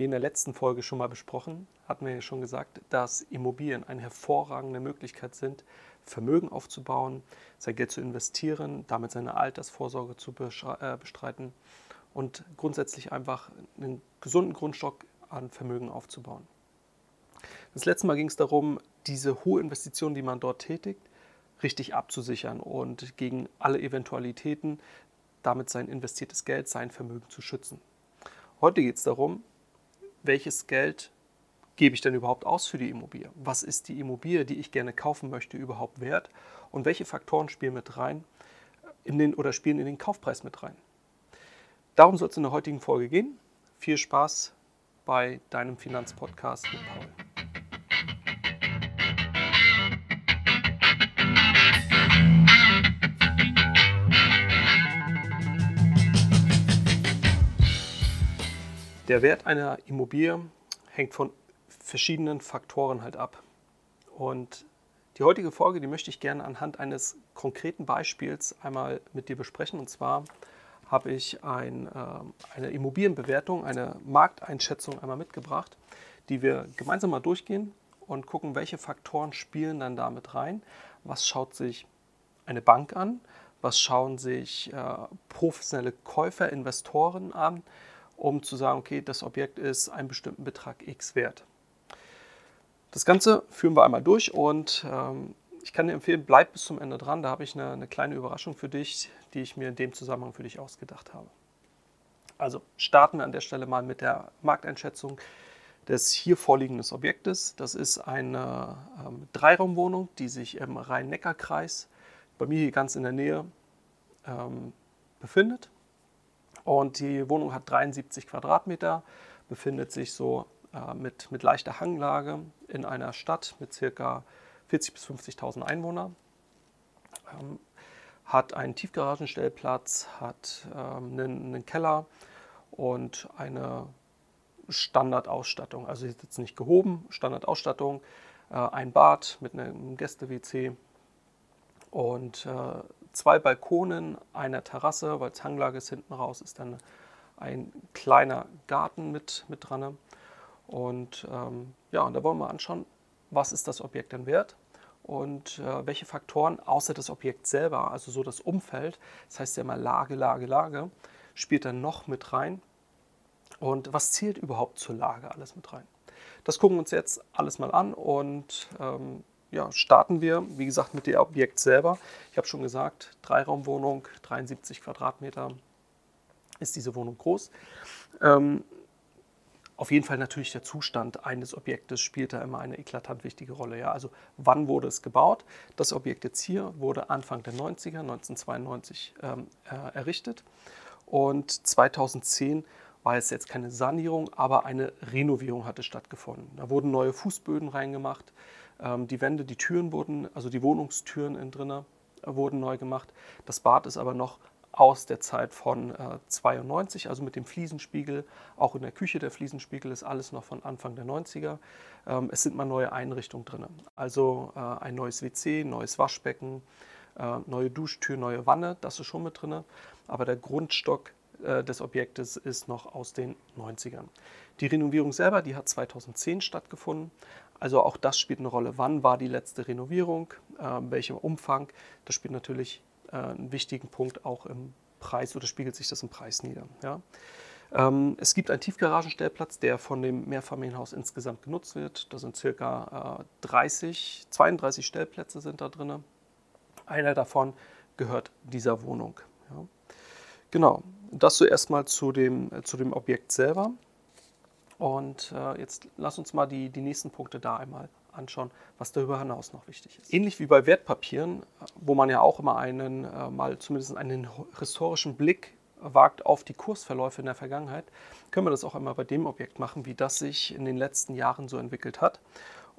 Wie in der letzten Folge schon mal besprochen, hatten wir ja schon gesagt, dass Immobilien eine hervorragende Möglichkeit sind, Vermögen aufzubauen, sein Geld zu investieren, damit seine Altersvorsorge zu äh, bestreiten und grundsätzlich einfach einen gesunden Grundstock an Vermögen aufzubauen. Das letzte Mal ging es darum, diese hohe Investition, die man dort tätigt, richtig abzusichern und gegen alle Eventualitäten damit sein investiertes Geld, sein Vermögen zu schützen. Heute geht es darum, welches Geld gebe ich denn überhaupt aus für die Immobilie? Was ist die Immobilie, die ich gerne kaufen möchte, überhaupt wert? Und welche Faktoren spielen mit rein in den, oder spielen in den Kaufpreis mit rein? Darum soll es in der heutigen Folge gehen. Viel Spaß bei deinem Finanzpodcast mit Paul. Der Wert einer Immobilie hängt von verschiedenen Faktoren halt ab. Und die heutige Folge, die möchte ich gerne anhand eines konkreten Beispiels einmal mit dir besprechen. Und zwar habe ich ein, äh, eine Immobilienbewertung, eine Markteinschätzung einmal mitgebracht, die wir gemeinsam mal durchgehen und gucken, welche Faktoren spielen dann damit rein. Was schaut sich eine Bank an? Was schauen sich äh, professionelle Käufer, Investoren an? Um zu sagen, okay, das Objekt ist einen bestimmten Betrag X wert. Das Ganze führen wir einmal durch und ähm, ich kann dir empfehlen, bleib bis zum Ende dran. Da habe ich eine, eine kleine Überraschung für dich, die ich mir in dem Zusammenhang für dich ausgedacht habe. Also starten wir an der Stelle mal mit der Markteinschätzung des hier vorliegenden Objektes. Das ist eine ähm, Dreiraumwohnung, die sich im Rhein-Neckar-Kreis bei mir hier ganz in der Nähe ähm, befindet. Und die Wohnung hat 73 Quadratmeter, befindet sich so äh, mit, mit leichter Hanglage in einer Stadt mit ca. 40.000 bis 50.000 Einwohnern. Ähm, hat einen Tiefgaragenstellplatz, hat ähm, einen, einen, Keller und eine Standardausstattung. Also ist jetzt nicht gehoben, Standardausstattung, äh, ein Bad mit einem Gäste-WC und äh, zwei Balkonen, eine Terrasse, weil Hanglage ist hinten raus, ist dann ein kleiner Garten mit, mit dran. Und ähm, ja, und da wollen wir anschauen, was ist das Objekt denn wert und äh, welche Faktoren außer das Objekt selber, also so das Umfeld, das heißt ja immer Lage, Lage, Lage, spielt dann noch mit rein. Und was zählt überhaupt zur Lage alles mit rein? Das gucken wir uns jetzt alles mal an und ähm, ja, starten wir, wie gesagt, mit dem Objekt selber. Ich habe schon gesagt, Dreiraumwohnung, 73 Quadratmeter ist diese Wohnung groß. Ähm, auf jeden Fall natürlich der Zustand eines Objektes spielt da immer eine eklatant wichtige Rolle. Ja? Also wann wurde es gebaut? Das Objekt jetzt hier wurde Anfang der 90er, 1992 ähm, äh, errichtet und 2010 war es jetzt keine Sanierung, aber eine Renovierung hatte stattgefunden. Da wurden neue Fußböden reingemacht, die Wände, die Türen wurden, also die Wohnungstüren innen drinnen äh, wurden neu gemacht. Das Bad ist aber noch aus der Zeit von äh, 92, also mit dem Fliesenspiegel. Auch in der Küche der Fliesenspiegel ist alles noch von Anfang der 90er. Ähm, es sind mal neue Einrichtungen drin. Also äh, ein neues WC, neues Waschbecken, äh, neue Duschtür, neue Wanne, das ist schon mit drin. Aber der Grundstock äh, des Objektes ist noch aus den 90ern. Die Renovierung selber, die hat 2010 stattgefunden. Also auch das spielt eine Rolle. Wann war die letzte Renovierung? Äh, welchem Umfang? Das spielt natürlich äh, einen wichtigen Punkt auch im Preis oder spiegelt sich das im Preis nieder. Ja? Ähm, es gibt einen Tiefgaragenstellplatz, der von dem Mehrfamilienhaus insgesamt genutzt wird. Da sind circa äh, 30, 32 Stellplätze sind da drin. Einer davon gehört dieser Wohnung. Ja? Genau, das so erstmal zu dem, äh, zu dem Objekt selber. Und äh, jetzt lass uns mal die, die nächsten Punkte da einmal anschauen, was darüber hinaus noch wichtig ist. Ähnlich wie bei Wertpapieren, wo man ja auch immer einen, äh, mal zumindest einen historischen Blick wagt auf die Kursverläufe in der Vergangenheit, können wir das auch einmal bei dem Objekt machen, wie das sich in den letzten Jahren so entwickelt hat.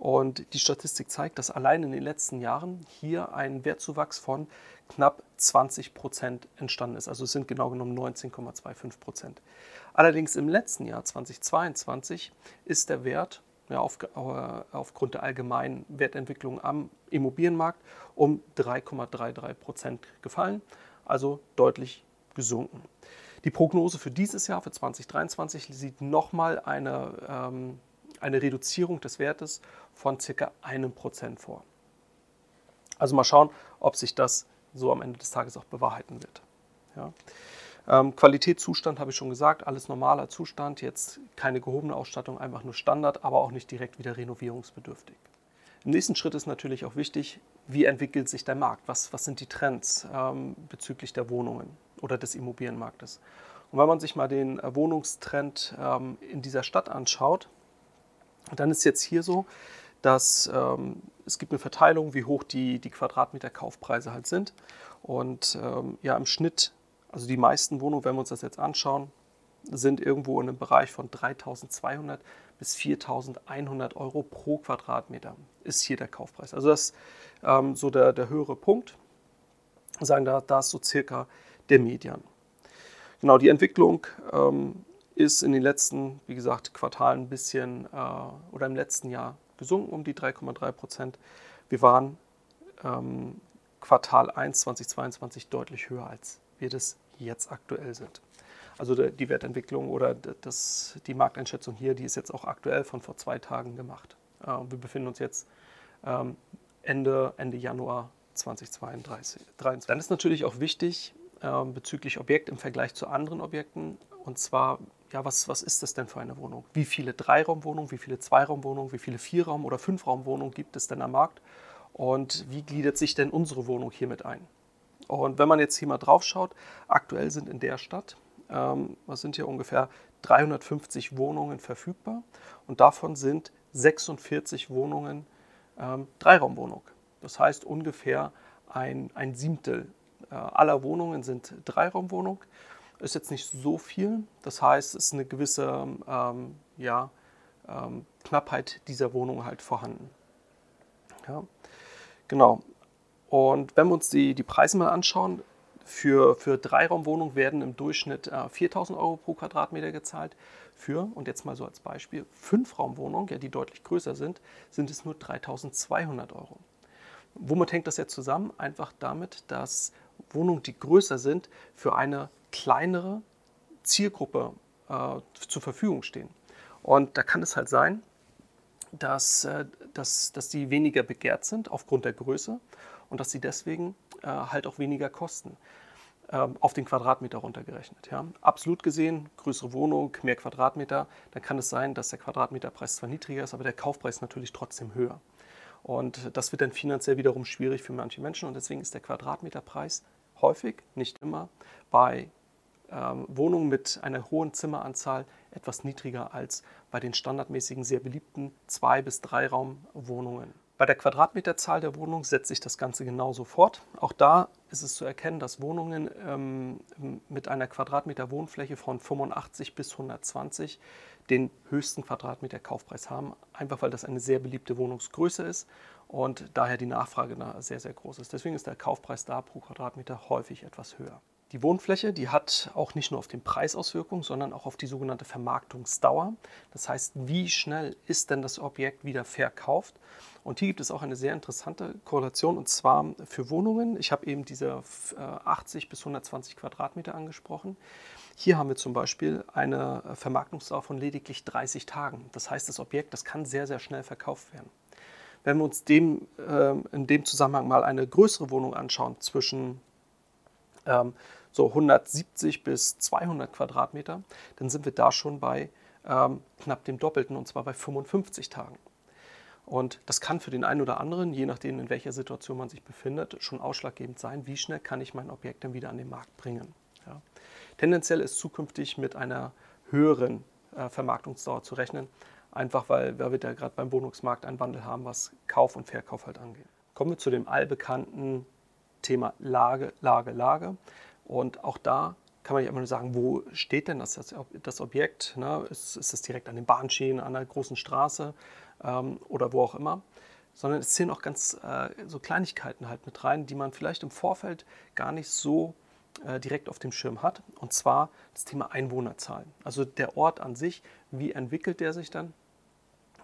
Und die Statistik zeigt, dass allein in den letzten Jahren hier ein Wertzuwachs von knapp 20 Prozent entstanden ist. Also es sind genau genommen 19,25 Prozent. Allerdings im letzten Jahr 2022 ist der Wert ja, auf, äh, aufgrund der allgemeinen Wertentwicklung am Immobilienmarkt um 3,33 Prozent gefallen, also deutlich gesunken. Die Prognose für dieses Jahr, für 2023, sieht nochmal eine, ähm, eine Reduzierung des Wertes von circa einem Prozent vor. Also mal schauen, ob sich das so am Ende des Tages auch bewahrheiten wird. Ja. Ähm, Qualitätszustand habe ich schon gesagt, alles normaler Zustand, jetzt keine gehobene Ausstattung, einfach nur Standard, aber auch nicht direkt wieder renovierungsbedürftig. Im nächsten Schritt ist natürlich auch wichtig, wie entwickelt sich der Markt, was, was sind die Trends ähm, bezüglich der Wohnungen oder des Immobilienmarktes. Und wenn man sich mal den äh, Wohnungstrend ähm, in dieser Stadt anschaut, dann ist jetzt hier so, dass ähm, es gibt eine Verteilung, wie hoch die, die Quadratmeter Kaufpreise halt sind. Und ähm, ja, im Schnitt, also die meisten Wohnungen, wenn wir uns das jetzt anschauen, sind irgendwo in einem Bereich von 3200 bis 4100 Euro pro Quadratmeter ist hier der Kaufpreis. Also das ist ähm, so der, der höhere Punkt. Sagen da, da ist so circa der Median. Genau, die Entwicklung ähm, ist in den letzten, wie gesagt, Quartalen ein bisschen äh, oder im letzten Jahr gesunken um die 3,3 Prozent. Wir waren ähm, Quartal 1 2022 deutlich höher, als wir das jetzt aktuell sind. Also die Wertentwicklung oder das, die Markteinschätzung hier, die ist jetzt auch aktuell von vor zwei Tagen gemacht. Äh, wir befinden uns jetzt ähm, Ende, Ende Januar 2022. Dann ist natürlich auch wichtig ähm, bezüglich Objekt im Vergleich zu anderen Objekten, und zwar, ja, was, was ist das denn für eine Wohnung? Wie viele Dreiraumwohnungen, wie viele Zweiraumwohnungen, wie viele Vierraum- oder Fünfraumwohnungen gibt es denn am Markt? Und wie gliedert sich denn unsere Wohnung hiermit ein? Und wenn man jetzt hier mal drauf schaut, aktuell sind in der Stadt, ähm, was sind hier ungefähr 350 Wohnungen verfügbar und davon sind 46 Wohnungen ähm, Dreiraumwohnung. Das heißt ungefähr ein, ein Siebtel äh, aller Wohnungen sind Dreiraumwohnung ist jetzt nicht so viel. Das heißt, es ist eine gewisse ähm, ja, ähm, Knappheit dieser Wohnung halt vorhanden. Ja, genau. Und wenn wir uns die, die Preise mal anschauen, für, für Dreiraumwohnungen werden im Durchschnitt äh, 4000 Euro pro Quadratmeter gezahlt. Für, und jetzt mal so als Beispiel, Fünfraumwohnungen, ja, die deutlich größer sind, sind es nur 3200 Euro. Womit hängt das jetzt zusammen? Einfach damit, dass Wohnungen, die größer sind, für eine kleinere Zielgruppe äh, zur Verfügung stehen. Und da kann es halt sein, dass, äh, dass, dass die weniger begehrt sind aufgrund der Größe und dass sie deswegen äh, halt auch weniger kosten ähm, auf den Quadratmeter runtergerechnet. Ja. Absolut gesehen, größere Wohnung, mehr Quadratmeter, dann kann es sein, dass der Quadratmeterpreis zwar niedriger ist, aber der Kaufpreis natürlich trotzdem höher. Und das wird dann finanziell wiederum schwierig für manche Menschen und deswegen ist der Quadratmeterpreis häufig, nicht immer, bei ähm, Wohnungen mit einer hohen Zimmeranzahl etwas niedriger als bei den standardmäßigen, sehr beliebten Zwei- bis Dreiraumwohnungen. Bei der Quadratmeterzahl der Wohnung setzt sich das Ganze genauso fort. Auch da ist es zu erkennen, dass Wohnungen ähm, mit einer Quadratmeter Wohnfläche von 85 bis 120 den höchsten Quadratmeter Kaufpreis haben, einfach weil das eine sehr beliebte Wohnungsgröße ist und daher die Nachfrage da sehr, sehr groß ist. Deswegen ist der Kaufpreis da pro Quadratmeter häufig etwas höher. Die Wohnfläche, die hat auch nicht nur auf den Preis Auswirkungen, sondern auch auf die sogenannte Vermarktungsdauer. Das heißt, wie schnell ist denn das Objekt wieder verkauft? Und hier gibt es auch eine sehr interessante Korrelation und zwar für Wohnungen. Ich habe eben diese 80 äh, bis 120 Quadratmeter angesprochen. Hier haben wir zum Beispiel eine Vermarktungsdauer von lediglich 30 Tagen. Das heißt, das Objekt, das kann sehr, sehr schnell verkauft werden. Wenn wir uns dem, äh, in dem Zusammenhang mal eine größere Wohnung anschauen, zwischen ähm, so 170 bis 200 Quadratmeter, dann sind wir da schon bei ähm, knapp dem Doppelten und zwar bei 55 Tagen. Und das kann für den einen oder anderen, je nachdem in welcher Situation man sich befindet, schon ausschlaggebend sein, wie schnell kann ich mein Objekt dann wieder an den Markt bringen. Ja. Tendenziell ist zukünftig mit einer höheren äh, Vermarktungsdauer zu rechnen, einfach weil, weil wir da gerade beim Wohnungsmarkt einen Wandel haben, was Kauf und Verkauf halt angeht. Kommen wir zu dem allbekannten Thema Lage, Lage, Lage. Und auch da kann man nicht immer nur sagen, wo steht denn das, das Objekt? Ne? Ist, ist es direkt an den Bahnschienen, an einer großen Straße ähm, oder wo auch immer? Sondern es zählen auch ganz äh, so Kleinigkeiten halt mit rein, die man vielleicht im Vorfeld gar nicht so äh, direkt auf dem Schirm hat. Und zwar das Thema Einwohnerzahlen. Also der Ort an sich, wie entwickelt der sich dann?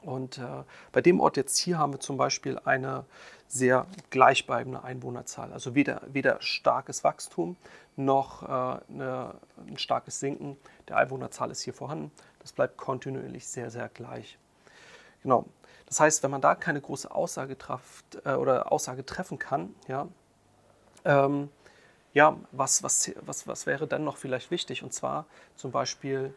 Und äh, bei dem Ort jetzt hier haben wir zum Beispiel eine sehr gleichbleibende Einwohnerzahl. Also weder, weder starkes Wachstum noch äh, eine, ein starkes Sinken der Einwohnerzahl ist hier vorhanden. Das bleibt kontinuierlich sehr, sehr gleich. Genau. Das heißt, wenn man da keine große Aussage, trafft, äh, oder Aussage treffen kann, ja, ähm, ja was, was, was, was wäre dann noch vielleicht wichtig? Und zwar zum Beispiel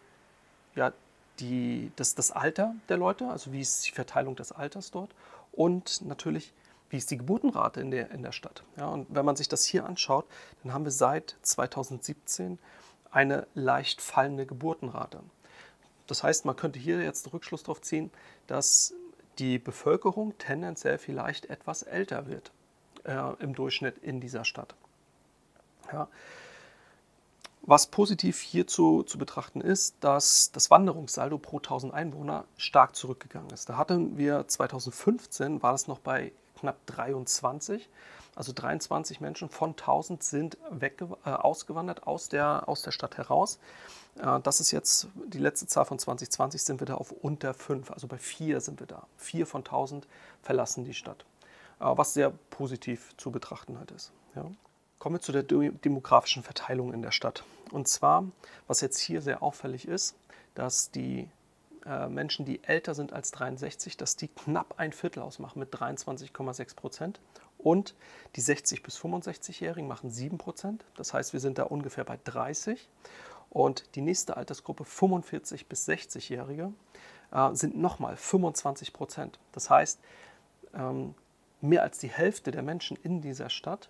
ja, die, das, das Alter der Leute, also wie ist die Verteilung des Alters dort und natürlich, wie ist die Geburtenrate in der, in der Stadt. Ja, und wenn man sich das hier anschaut, dann haben wir seit 2017 eine leicht fallende Geburtenrate. Das heißt, man könnte hier jetzt Rückschluss darauf ziehen, dass die Bevölkerung tendenziell vielleicht etwas älter wird äh, im Durchschnitt in dieser Stadt. Ja. Was positiv hierzu zu betrachten ist, dass das Wanderungssaldo pro 1000 Einwohner stark zurückgegangen ist. Da hatten wir 2015, war das noch bei knapp 23. Also 23 Menschen von 1000 sind weg, äh, ausgewandert aus der, aus der Stadt heraus. Äh, das ist jetzt die letzte Zahl von 2020, sind wir da auf unter 5, also bei 4 sind wir da. 4 von 1000 verlassen die Stadt, äh, was sehr positiv zu betrachten halt ist. Ja. Kommen wir zu der demografischen Verteilung in der Stadt. Und zwar, was jetzt hier sehr auffällig ist, dass die äh, Menschen, die älter sind als 63, dass die knapp ein Viertel ausmachen mit 23,6 Prozent. Und die 60- bis 65-Jährigen machen 7 Prozent. Das heißt, wir sind da ungefähr bei 30. Und die nächste Altersgruppe, 45 bis 60-Jährige, äh, sind nochmal 25 Prozent. Das heißt, ähm, mehr als die Hälfte der Menschen in dieser Stadt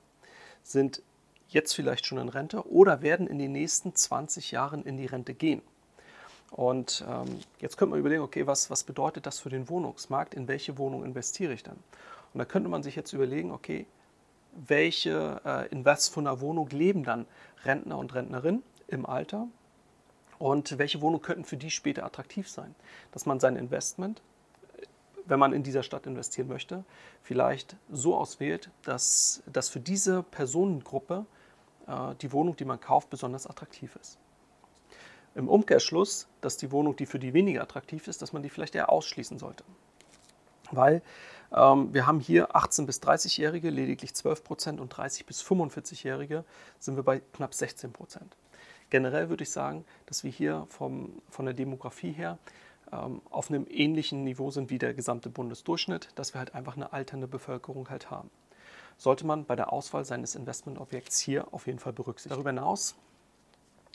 sind jetzt vielleicht schon in Rente oder werden in den nächsten 20 Jahren in die Rente gehen. Und ähm, jetzt könnte man überlegen, okay, was, was bedeutet das für den Wohnungsmarkt? In welche Wohnung investiere ich dann? Und da könnte man sich jetzt überlegen, okay, welche, äh, in was von einer Wohnung leben dann Rentner und Rentnerinnen im Alter? Und welche Wohnungen könnten für die später attraktiv sein? Dass man sein Investment wenn man in dieser Stadt investieren möchte, vielleicht so auswählt, dass, dass für diese Personengruppe äh, die Wohnung, die man kauft, besonders attraktiv ist. Im Umkehrschluss, dass die Wohnung, die für die weniger attraktiv ist, dass man die vielleicht eher ausschließen sollte. Weil ähm, wir haben hier 18- bis 30-Jährige lediglich 12 Prozent und 30- bis 45-Jährige sind wir bei knapp 16 Prozent. Generell würde ich sagen, dass wir hier vom, von der Demografie her ähm, auf einem ähnlichen Niveau sind wie der gesamte Bundesdurchschnitt, dass wir halt einfach eine alternde Bevölkerung halt haben. Sollte man bei der Auswahl seines Investmentobjekts hier auf jeden Fall berücksichtigen. Darüber hinaus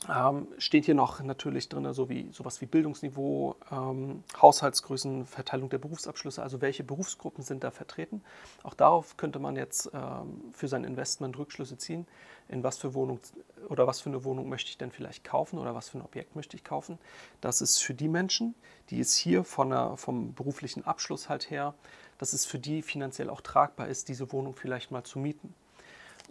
ähm, steht hier noch natürlich drin, so wie, sowas wie Bildungsniveau, ähm, Haushaltsgrößen, Verteilung der Berufsabschlüsse, also welche Berufsgruppen sind da vertreten. Auch darauf könnte man jetzt ähm, für sein Investment Rückschlüsse ziehen, in was für Wohnung oder was für eine Wohnung möchte ich denn vielleicht kaufen oder was für ein Objekt möchte ich kaufen. Das ist für die Menschen, die es hier von der, vom beruflichen Abschluss halt her, dass es für die finanziell auch tragbar ist, diese Wohnung vielleicht mal zu mieten.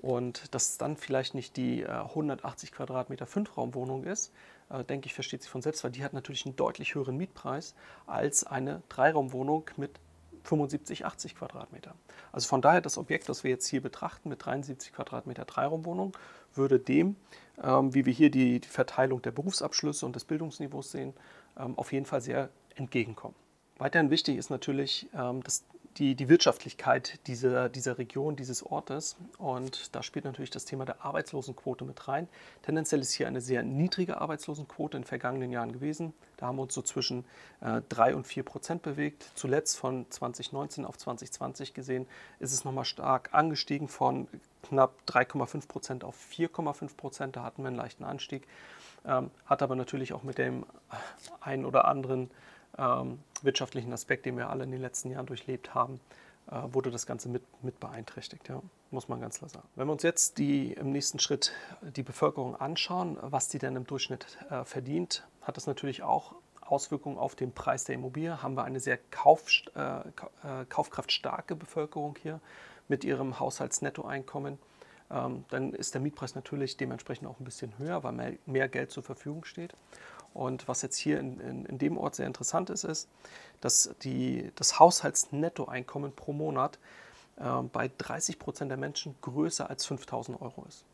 Und dass es dann vielleicht nicht die äh, 180 Quadratmeter Fünfraumwohnung ist, äh, denke ich, versteht sich von selbst, weil die hat natürlich einen deutlich höheren Mietpreis als eine Dreiraumwohnung mit 75, 80 Quadratmeter. Also von daher das Objekt, das wir jetzt hier betrachten mit 73 Quadratmeter Dreiraumwohnung, würde dem, ähm, wie wir hier die, die, Verteilung der Berufsabschlüsse und des Bildungsniveaus sehen, ähm, auf jeden Fall sehr entgegenkommen. Weiterhin wichtig ist natürlich, ähm, dass die, die Wirtschaftlichkeit dieser, dieser Region, dieses Ortes. Und da spielt natürlich das Thema der Arbeitslosenquote mit rein. Tendenziell ist hier eine sehr niedrige Arbeitslosenquote in den vergangenen Jahren gewesen. Da haben wir uns so zwischen äh, 3 und 4 Prozent bewegt. Zuletzt von 2019 auf 2020 gesehen ist es nochmal stark angestiegen von knapp 3,5 Prozent auf 4,5 Prozent. Da hatten wir einen leichten Anstieg. Ähm, hat aber natürlich auch mit dem einen oder anderen ähm, wirtschaftlichen Aspekt, den wir alle in den letzten Jahren durchlebt haben, äh, wurde das Ganze mit, mit beeinträchtigt, ja, muss man ganz klar sagen. Wenn wir uns jetzt die, im nächsten Schritt die Bevölkerung anschauen, was die denn im Durchschnitt äh, verdient, hat das natürlich auch Auswirkungen auf den Preis der Immobilie. Haben wir eine sehr kauf, äh, äh kaufkraftstarke Bevölkerung hier mit ihrem Haushaltsnettoeinkommen, ähm, dann ist der Mietpreis natürlich dementsprechend auch ein bisschen höher, weil mehr, mehr Geld zur Verfügung steht. Und was jetzt hier in, in, in dem Ort sehr interessant ist, ist, dass die, das Haushaltsnettoeinkommen pro Monat äh, bei 30 Prozent der Menschen größer als 5000 Euro ist.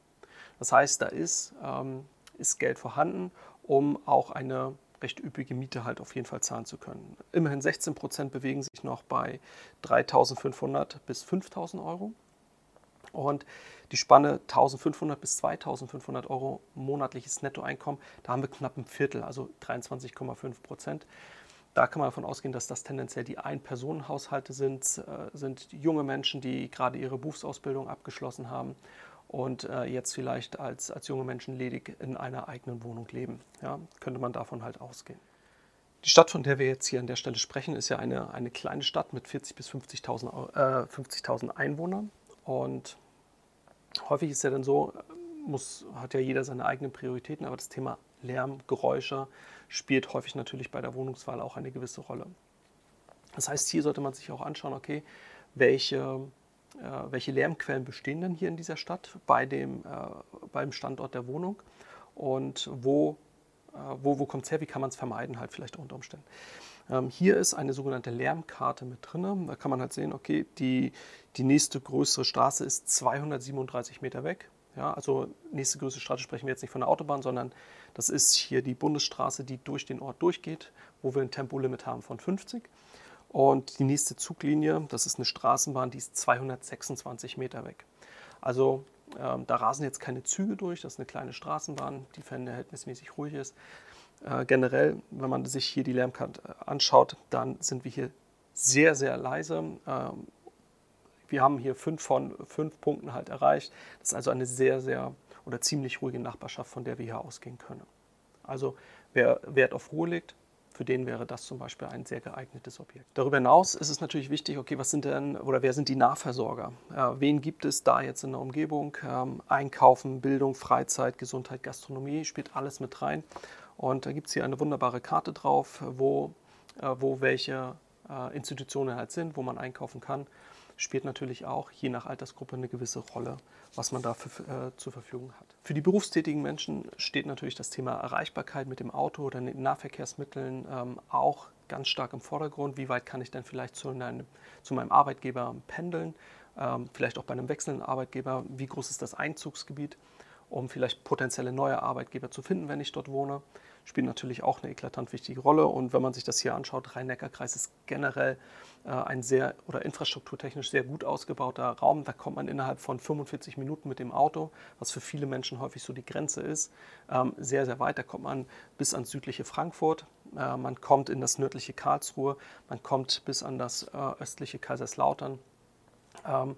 Das heißt, da ist, ähm, ist Geld vorhanden, um auch eine recht üppige Miete halt auf jeden Fall zahlen zu können. Immerhin 16 Prozent bewegen sich noch bei 3.500 bis 5.000 Euro. Und die Spanne 1500 bis 2500 Euro monatliches Nettoeinkommen, da haben wir knapp ein Viertel, also 23,5 Prozent. Da kann man davon ausgehen, dass das tendenziell die Ein-Personen-Haushalte sind, äh, sind junge Menschen, die gerade ihre Berufsausbildung abgeschlossen haben und äh, jetzt vielleicht als, als junge Menschen ledig in einer eigenen Wohnung leben. Ja, könnte man davon halt ausgehen. Die Stadt, von der wir jetzt hier an der Stelle sprechen, ist ja eine, eine kleine Stadt mit 40.000 bis 50.000 äh, 50 Einwohnern. Und häufig ist ja dann so, muss, hat ja jeder seine eigenen Prioritäten, aber das Thema Lärm, Geräusche spielt häufig natürlich bei der Wohnungswahl auch eine gewisse Rolle. Das heißt, hier sollte man sich auch anschauen, okay, welche äh, welche Lärmquellen bestehen denn hier in dieser Stadt bei dem, äh, beim Standort der Wohnung und wo, äh, wo, wo kommt es her, wie kann man es vermeiden, halt vielleicht unter Umständen. Ähm, hier ist eine sogenannte Lärmkarte mit drin. Da kann man halt sehen, okay, die, die nächste größere Straße ist 237 Meter weg. Ja, also nächste größere Straße sprechen wir jetzt nicht von der Autobahn, sondern das ist hier die Bundesstraße, die durch den Ort durchgeht, wo wir ein Tempolimit haben von 50. Und die nächste Zuglinie, das ist eine Straßenbahn, die ist 226 Meter weg. Also ähm, da rasen jetzt keine Züge durch, das ist eine kleine Straßenbahn, die verhältnismäßig ruhig ist. Äh, generell, wenn man sich hier die Lärmkarte anschaut, dann sind wir hier sehr, sehr leise. Ähm, wir haben hier fünf von fünf Punkten halt erreicht. Das ist also eine sehr, sehr oder ziemlich ruhige Nachbarschaft, von der wir hier ausgehen können. Also wer Wert auf Ruhe legt, für den wäre das zum Beispiel ein sehr geeignetes Objekt. Darüber hinaus ist es natürlich wichtig, okay, was sind denn oder wer sind die Nahversorger? Äh, wen gibt es da jetzt in der Umgebung? Ähm, Einkaufen, Bildung, Freizeit, Gesundheit, Gastronomie spielt alles mit rein. Und da gibt es hier eine wunderbare Karte drauf, wo, äh, wo welche äh, Institutionen halt sind, wo man einkaufen kann spielt natürlich auch je nach Altersgruppe eine gewisse Rolle, was man da für, äh, zur Verfügung hat. Für die berufstätigen Menschen steht natürlich das Thema Erreichbarkeit mit dem Auto oder den Nahverkehrsmitteln ähm, auch ganz stark im Vordergrund. Wie weit kann ich denn vielleicht zu, einem, zu meinem Arbeitgeber pendeln? Ähm, vielleicht auch bei einem wechselnden Arbeitgeber. Wie groß ist das Einzugsgebiet, um vielleicht potenzielle neue Arbeitgeber zu finden, wenn ich dort wohne? Spielt natürlich auch eine eklatant wichtige Rolle. Und wenn man sich das hier anschaut, Rhein-Neckar-Kreis ist generell äh, ein sehr oder infrastrukturtechnisch sehr gut ausgebauter Raum. Da kommt man innerhalb von 45 Minuten mit dem Auto, was für viele Menschen häufig so die Grenze ist, ähm, sehr, sehr weit. Da kommt man bis ans südliche Frankfurt, äh, man kommt in das nördliche Karlsruhe, man kommt bis an das äh, östliche Kaiserslautern. Ähm,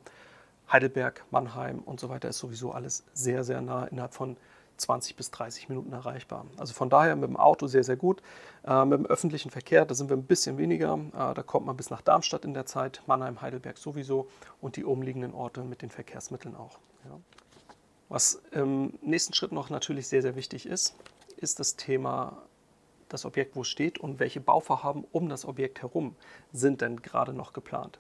Heidelberg, Mannheim und so weiter ist sowieso alles sehr, sehr nah innerhalb von 20 bis 30 Minuten erreichbar. Also von daher mit dem Auto sehr, sehr gut. Äh, mit dem öffentlichen Verkehr, da sind wir ein bisschen weniger. Äh, da kommt man bis nach Darmstadt in der Zeit, Mannheim, Heidelberg sowieso und die umliegenden Orte mit den Verkehrsmitteln auch. Ja. Was im nächsten Schritt noch natürlich sehr, sehr wichtig ist, ist das Thema das Objekt, wo es steht und welche Bauvorhaben um das Objekt herum sind denn gerade noch geplant.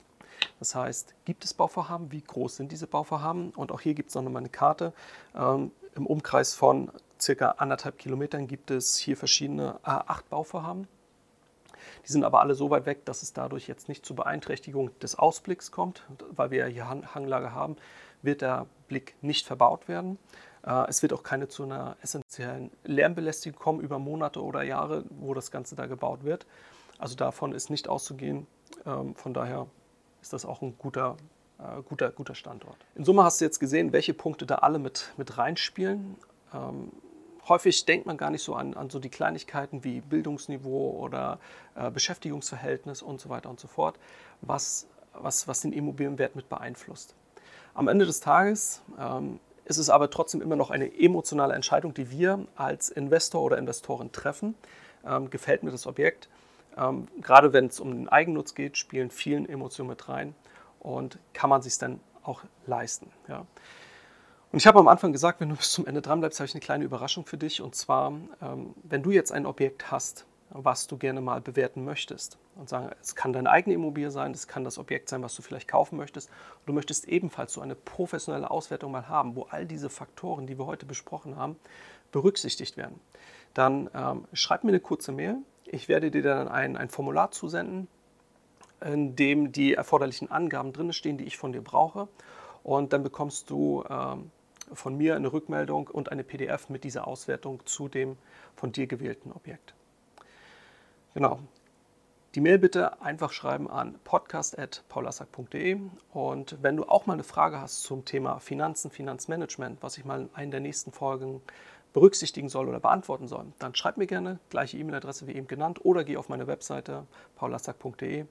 Das heißt, gibt es Bauvorhaben? Wie groß sind diese Bauvorhaben? Und auch hier gibt es noch eine Karte. Ähm, Im Umkreis von circa anderthalb Kilometern gibt es hier verschiedene A8 Bauvorhaben. Die sind aber alle so weit weg, dass es dadurch jetzt nicht zur Beeinträchtigung des Ausblicks kommt, weil wir ja hier Hanglage haben, wird der Blick nicht verbaut werden. Äh, es wird auch keine zu einer essentiellen Lärmbelästigung kommen über Monate oder Jahre, wo das Ganze da gebaut wird. Also davon ist nicht auszugehen. Ähm, von daher ist das auch ein guter, äh, guter, guter Standort. In Summe hast du jetzt gesehen, welche Punkte da alle mit, mit reinspielen. Ähm, häufig denkt man gar nicht so an, an so die Kleinigkeiten wie Bildungsniveau oder äh, Beschäftigungsverhältnis und so weiter und so fort, was, was, was den Immobilienwert mit beeinflusst. Am Ende des Tages ähm, ist es aber trotzdem immer noch eine emotionale Entscheidung, die wir als Investor oder Investoren treffen. Ähm, gefällt mir das Objekt? Ähm, gerade wenn es um den Eigennutz geht, spielen vielen Emotionen mit rein und kann man sich dann auch leisten. Ja. Und ich habe am Anfang gesagt, wenn du bis zum Ende dran bleibst, habe ich eine kleine Überraschung für dich. Und zwar, ähm, wenn du jetzt ein Objekt hast, was du gerne mal bewerten möchtest und sagen, es kann deine eigene Immobilie sein, es kann das Objekt sein, was du vielleicht kaufen möchtest. Und du möchtest ebenfalls so eine professionelle Auswertung mal haben, wo all diese Faktoren, die wir heute besprochen haben, berücksichtigt werden. Dann ähm, schreib mir eine kurze Mail ich werde dir dann ein, ein Formular zusenden, in dem die erforderlichen Angaben drin stehen, die ich von dir brauche. Und dann bekommst du ähm, von mir eine Rückmeldung und eine PDF mit dieser Auswertung zu dem von dir gewählten Objekt. Genau. Die Mail bitte einfach schreiben an podcast.paulassack.de und wenn du auch mal eine Frage hast zum Thema Finanzen, Finanzmanagement, was ich mal in einer der nächsten Folgen berücksichtigen soll oder beantworten soll, dann schreib mir gerne, gleiche E-Mail-Adresse wie eben genannt oder geh auf meine Webseite paulassack.de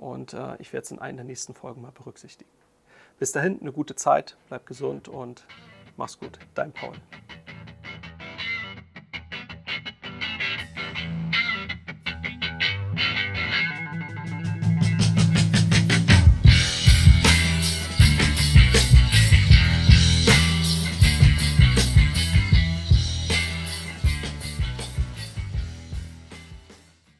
und äh, ich werde es in einer der nächsten Folgen mal berücksichtigen. Bis dahin eine gute Zeit, bleib gesund und mach's gut. Dein Paul.